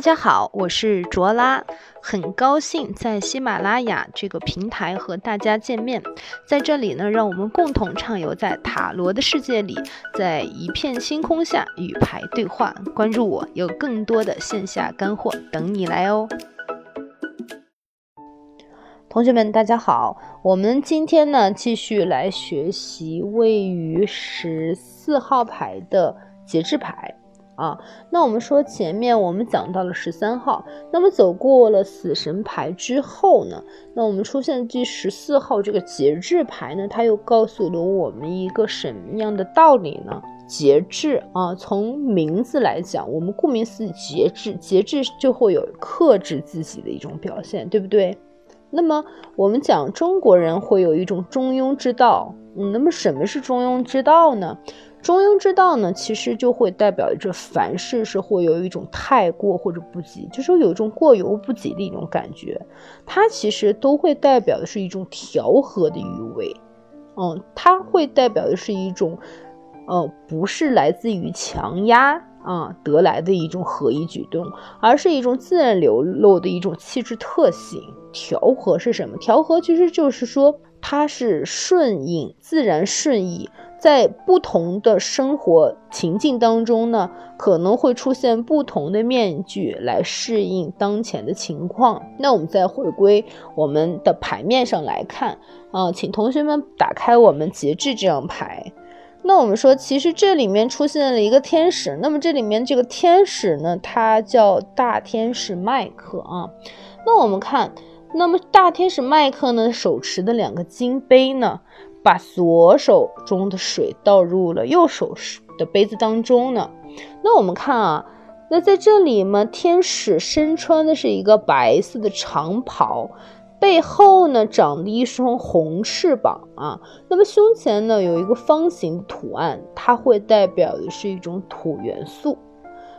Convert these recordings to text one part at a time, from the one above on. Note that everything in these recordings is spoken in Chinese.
大家好，我是卓拉，很高兴在喜马拉雅这个平台和大家见面。在这里呢，让我们共同畅游在塔罗的世界里，在一片星空下与牌对话。关注我，有更多的线下干货等你来哦。同学们，大家好，我们今天呢继续来学习位于十四号牌的节制牌。啊，那我们说前面我们讲到了十三号，那么走过了死神牌之后呢，那我们出现第十四号这个节制牌呢，它又告诉了我们一个什么样的道理呢？节制啊，从名字来讲，我们顾名思义，节制，节制就会有克制自己的一种表现，对不对？那么我们讲中国人会有一种中庸之道，嗯，那么什么是中庸之道呢？中庸之道呢，其实就会代表着凡事是会有一种太过或者不及，就是有一种过犹不及的一种感觉。它其实都会代表的是一种调和的余味，嗯，它会代表的是一种，呃，不是来自于强压啊得来的一种合一举动，而是一种自然流露的一种气质特性。调和是什么？调和其实就是说它是顺应自然顺意。在不同的生活情境当中呢，可能会出现不同的面具来适应当前的情况。那我们再回归我们的牌面上来看啊，请同学们打开我们节制这张牌。那我们说，其实这里面出现了一个天使。那么这里面这个天使呢，它叫大天使麦克啊。那我们看，那么大天使麦克呢，手持的两个金杯呢？把左手中的水倒入了右手的杯子当中呢。那我们看啊，那在这里嘛，天使身穿的是一个白色的长袍，背后呢长着一双红翅膀啊。那么胸前呢有一个方形图案，它会代表的是一种土元素。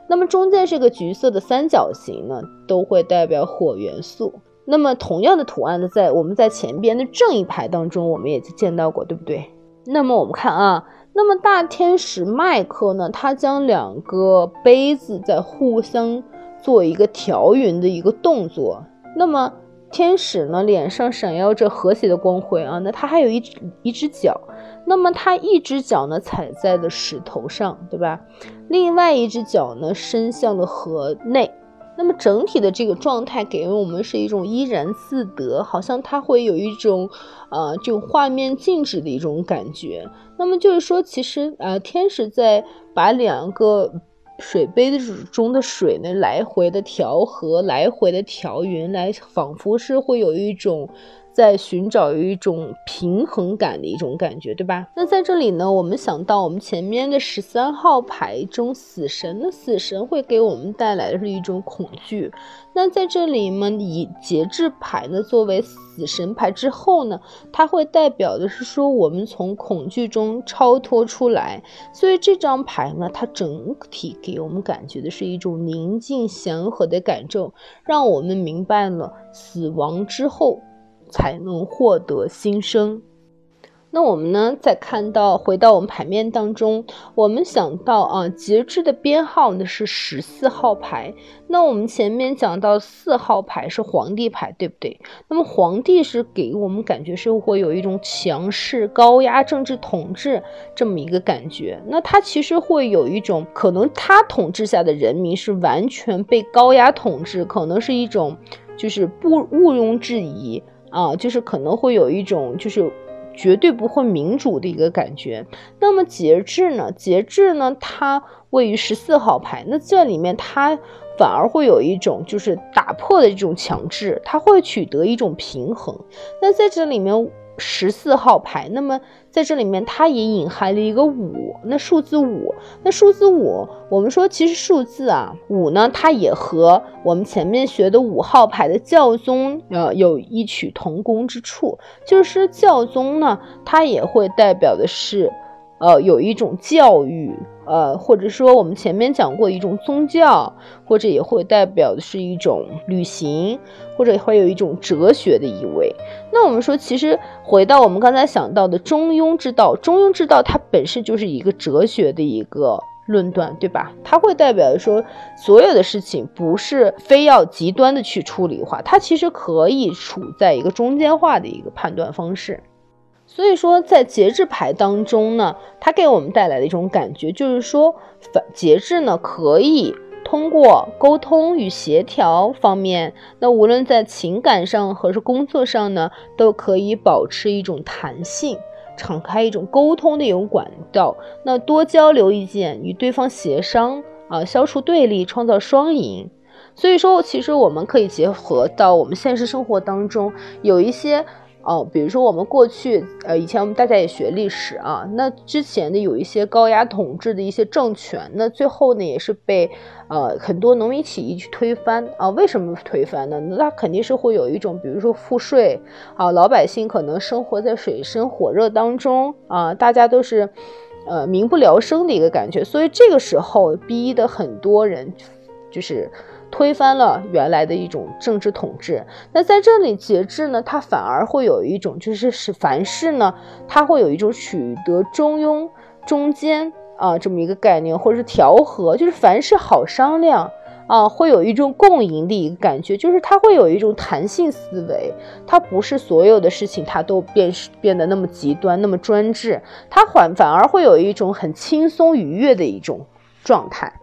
那么中间这个橘色的三角形呢，都会代表火元素。那么同样的图案呢，在我们在前边的正一排当中，我们也就见到过，对不对？那么我们看啊，那么大天使麦克呢，他将两个杯子在互相做一个调匀的一个动作。那么天使呢，脸上闪耀着和谐的光辉啊，那他还有一只一只脚，那么他一只脚呢踩在了石头上，对吧？另外一只脚呢伸向了河内。那么整体的这个状态给我们是一种怡然自得，好像它会有一种，呃，就画面静止的一种感觉。那么就是说，其实呃，天使在把两个水杯的中的水呢来回的调和，来回的调匀，来仿佛是会有一种。在寻找有一种平衡感的一种感觉，对吧？那在这里呢，我们想到我们前面的十三号牌中死神，那死神会给我们带来的是一种恐惧。那在这里呢，以节制牌呢作为死神牌之后呢，它会代表的是说我们从恐惧中超脱出来。所以这张牌呢，它整体给我们感觉的是一种宁静祥和的感受，让我们明白了死亡之后。才能获得新生。那我们呢？再看到回到我们牌面当中，我们想到啊，节制的编号呢是十四号牌。那我们前面讲到四号牌是皇帝牌，对不对？那么皇帝是给我们感觉是会有一种强势、高压政治统治这么一个感觉。那他其实会有一种可能，他统治下的人民是完全被高压统治，可能是一种就是不毋庸置疑。啊，就是可能会有一种就是绝对不会民主的一个感觉。那么节制呢？节制呢？它位于十四号牌，那这里面它反而会有一种就是打破的这种强制，它会取得一种平衡。那在这里面。十四号牌，那么在这里面，它也隐含了一个五。那数字五，那数字五，我们说其实数字啊，五呢，它也和我们前面学的五号牌的教宗呃有异曲同工之处，就是教宗呢，它也会代表的是。呃，有一种教育，呃，或者说我们前面讲过一种宗教，或者也会代表的是一种旅行，或者会有一种哲学的意味。那我们说，其实回到我们刚才想到的中庸之道，中庸之道它本身就是一个哲学的一个论断，对吧？它会代表说，所有的事情不是非要极端的去处理化，它其实可以处在一个中间化的一个判断方式。所以说，在节制牌当中呢，它给我们带来的一种感觉就是说，反节制呢可以通过沟通与协调方面，那无论在情感上和是工作上呢，都可以保持一种弹性。敞开一种沟通的一种管道，那多交流意见，与对方协商啊，消除对立，创造双赢。所以说，其实我们可以结合到我们现实生活当中有一些。哦，比如说我们过去，呃，以前我们大家也学历史啊，那之前的有一些高压统治的一些政权，那最后呢也是被，呃，很多农民起义去推翻啊。为什么推翻呢？那肯定是会有一种，比如说赋税啊，老百姓可能生活在水深火热当中啊，大家都是，呃，民不聊生的一个感觉，所以这个时候逼的很多人，就是。推翻了原来的一种政治统治，那在这里节制呢，它反而会有一种，就是是凡事呢，它会有一种取得中庸、中间啊这么一个概念，或者是调和，就是凡事好商量啊，会有一种共赢的一个感觉，就是它会有一种弹性思维，它不是所有的事情它都变变得那么极端、那么专制，它反反而会有一种很轻松愉悦的一种状态。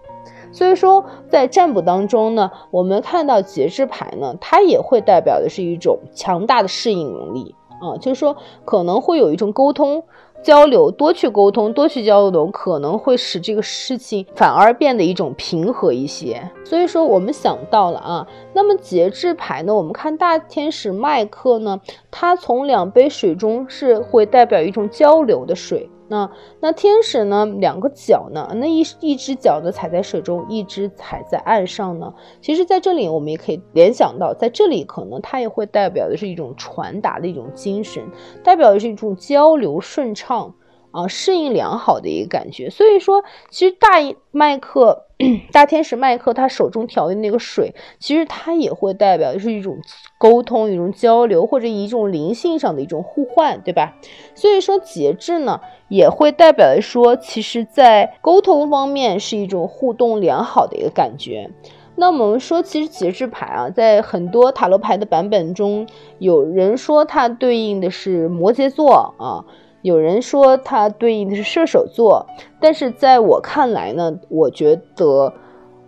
所以说，在占卜当中呢，我们看到节制牌呢，它也会代表的是一种强大的适应能力啊，就是说可能会有一种沟通交流，多去沟通，多去交流，可能会使这个事情反而变得一种平和一些。所以说，我们想到了啊，那么节制牌呢，我们看大天使麦克呢，它从两杯水中是会代表一种交流的水。那那天使呢？两个脚呢？那一一只脚呢踩在水中，一只踩在岸上呢？其实，在这里我们也可以联想到，在这里可能它也会代表的是一种传达的一种精神，代表的是一种交流顺畅。啊，适应良好的一个感觉。所以说，其实大麦克、大天使麦克他手中调的那个水，其实它也会代表的是一种沟通、一种交流，或者一种灵性上的一种互换，对吧？所以说，节制呢，也会代表的说，其实在沟通方面是一种互动良好的一个感觉。那我们说，其实节制牌啊，在很多塔罗牌的版本中，有人说它对应的是摩羯座啊。有人说它对应的是射手座，但是在我看来呢，我觉得，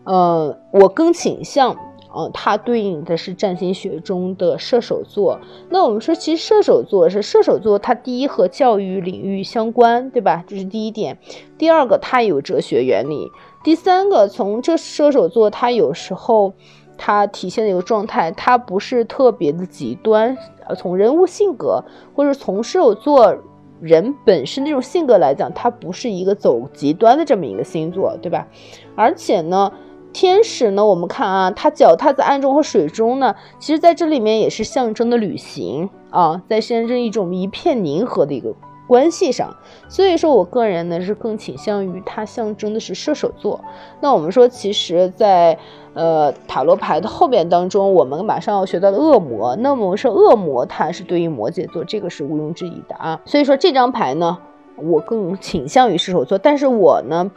呃，我更倾向，呃，它对应的是占星学中的射手座。那我们说，其实射手座是射手座，它第一和教育领域相关，对吧？这是第一点。第二个，它有哲学原理。第三个，从这射手座，它有时候它体现的一个状态，它不是特别的极端。呃，从人物性格，或者从射手座。人本身那种性格来讲，它不是一个走极端的这么一个星座，对吧？而且呢，天使呢，我们看啊，它脚踏在暗中和水中呢，其实在这里面也是象征的旅行啊，在象征一种一片宁和的一个。关系上，所以说我个人呢是更倾向于它象征的是射手座。那我们说，其实，在呃塔罗牌的后面当中，我们马上要学到的恶魔，那么我们说恶魔它是对应摩羯座，这个是毋庸置疑的啊。所以说这张牌呢，我更倾向于射手座，但是我呢。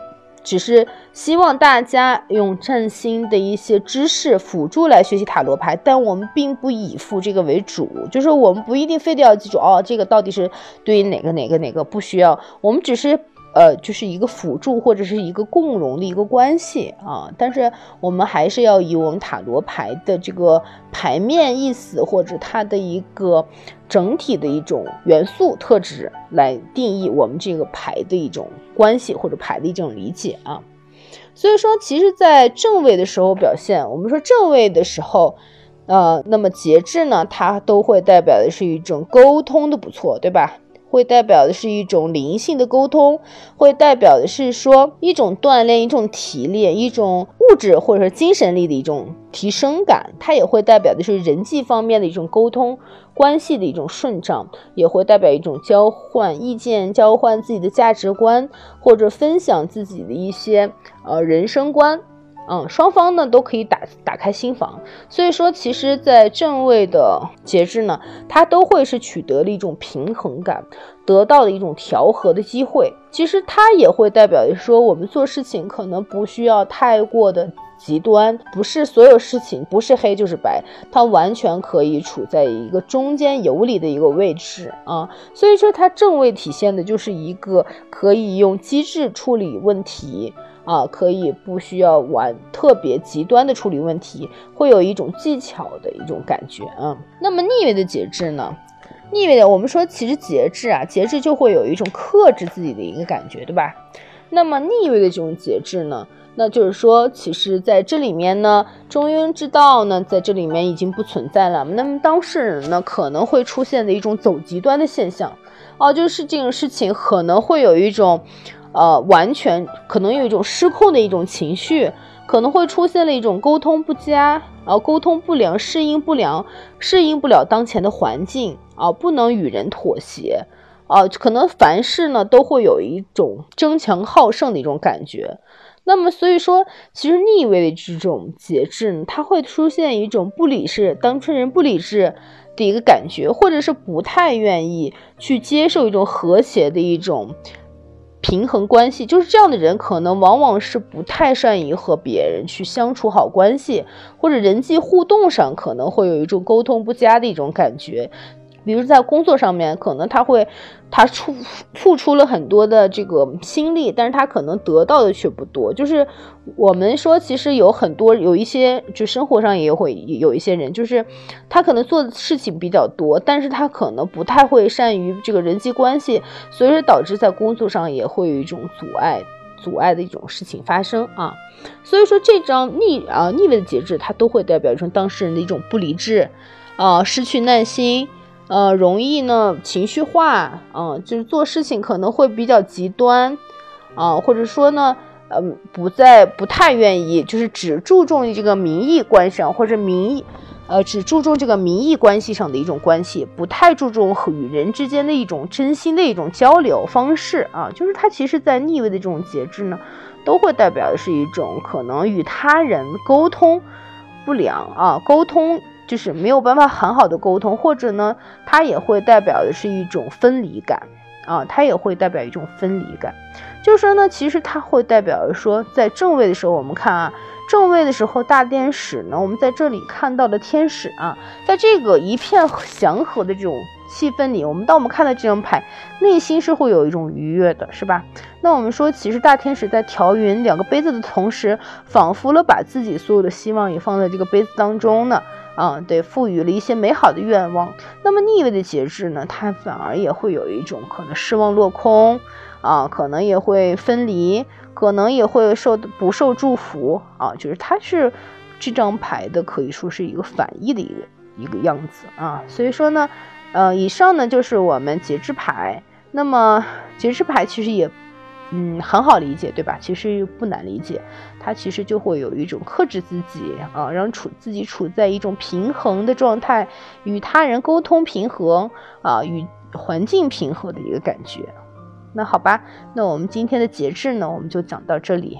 只是希望大家用占星的一些知识辅助来学习塔罗牌，但我们并不以付这个为主，就是我们不一定非得要记住哦，这个到底是对于哪个哪个哪个，不需要，我们只是。呃，就是一个辅助或者是一个共融的一个关系啊，但是我们还是要以我们塔罗牌的这个牌面意思或者它的一个整体的一种元素特质来定义我们这个牌的一种关系或者牌的一种理解啊。所以说，其实，在正位的时候表现，我们说正位的时候，呃，那么节制呢，它都会代表的是一种沟通的不错，对吧？会代表的是一种灵性的沟通，会代表的是说一种锻炼、一种提炼、一种物质或者说精神力的一种提升感。它也会代表的是人际方面的一种沟通关系的一种顺畅，也会代表一种交换意见、交换自己的价值观或者分享自己的一些呃人生观嗯，双方呢都可以打打开心房，所以说其实，在正位的节制呢，它都会是取得了一种平衡感，得到的一种调和的机会。其实它也会代表说，我们做事情可能不需要太过的极端，不是所有事情不是黑就是白，它完全可以处在一个中间游离的一个位置啊。所以说，它正位体现的就是一个可以用机制处理问题。啊，可以不需要玩特别极端的处理问题，会有一种技巧的一种感觉啊。那么逆位的节制呢？逆位的，我们说其实节制啊，节制就会有一种克制自己的一个感觉，对吧？那么逆位的这种节制呢，那就是说，其实在这里面呢，中庸之道呢，在这里面已经不存在了。那么当事人呢，可能会出现的一种走极端的现象，哦，就是这种事情可能会有一种。呃，完全可能有一种失控的一种情绪，可能会出现了一种沟通不佳，然后沟通不良，适应不良，适应不了当前的环境啊，不能与人妥协啊，可能凡事呢都会有一种争强好胜的一种感觉。那么，所以说，其实逆位的这种节制呢，它会出现一种不理智，当事人不理智的一个感觉，或者是不太愿意去接受一种和谐的一种。平衡关系就是这样的人，可能往往是不太善于和别人去相处好关系，或者人际互动上可能会有一种沟通不佳的一种感觉。比如在工作上面，可能他会，他出付出了很多的这个心力，但是他可能得到的却不多。就是我们说，其实有很多有一些，就生活上也会有一些人，就是他可能做的事情比较多，但是他可能不太会善于这个人际关系，所以说导致在工作上也会有一种阻碍，阻碍的一种事情发生啊。所以说这张逆啊逆位的节制，它都会代表成当事人的一种不理智啊，失去耐心。呃，容易呢情绪化，嗯，就是做事情可能会比较极端，啊，或者说呢，嗯，不再不太愿意，就是只注重于这个名义关上，或者名义，呃，只注重这个名义关系上的一种关系，不太注重和与人之间的一种真心的一种交流方式啊，就是它其实在逆位的这种节制呢，都会代表的是一种可能与他人沟通不良啊，沟通。就是没有办法很好的沟通，或者呢，它也会代表的是一种分离感啊，它也会代表一种分离感。就是说呢，其实它会代表说，在正位的时候，我们看啊，正位的时候大天使呢，我们在这里看到的天使啊，在这个一片祥和的这种气氛里，我们当我们看到这张牌，内心是会有一种愉悦的，是吧？那我们说，其实大天使在调匀两个杯子的同时，仿佛了把自己所有的希望也放在这个杯子当中呢。啊，对，赋予了一些美好的愿望。那么逆位的节制呢，它反而也会有一种可能失望落空，啊，可能也会分离，可能也会受不受祝福啊，就是它是这张牌的可以说是一个反义的一个一个样子啊。所以说呢，呃，以上呢就是我们节制牌。那么节制牌其实也。嗯，很好理解，对吧？其实不难理解，他其实就会有一种克制自己啊，让处自己处在一种平衡的状态，与他人沟通平和啊，与环境平和的一个感觉。那好吧，那我们今天的节制呢，我们就讲到这里。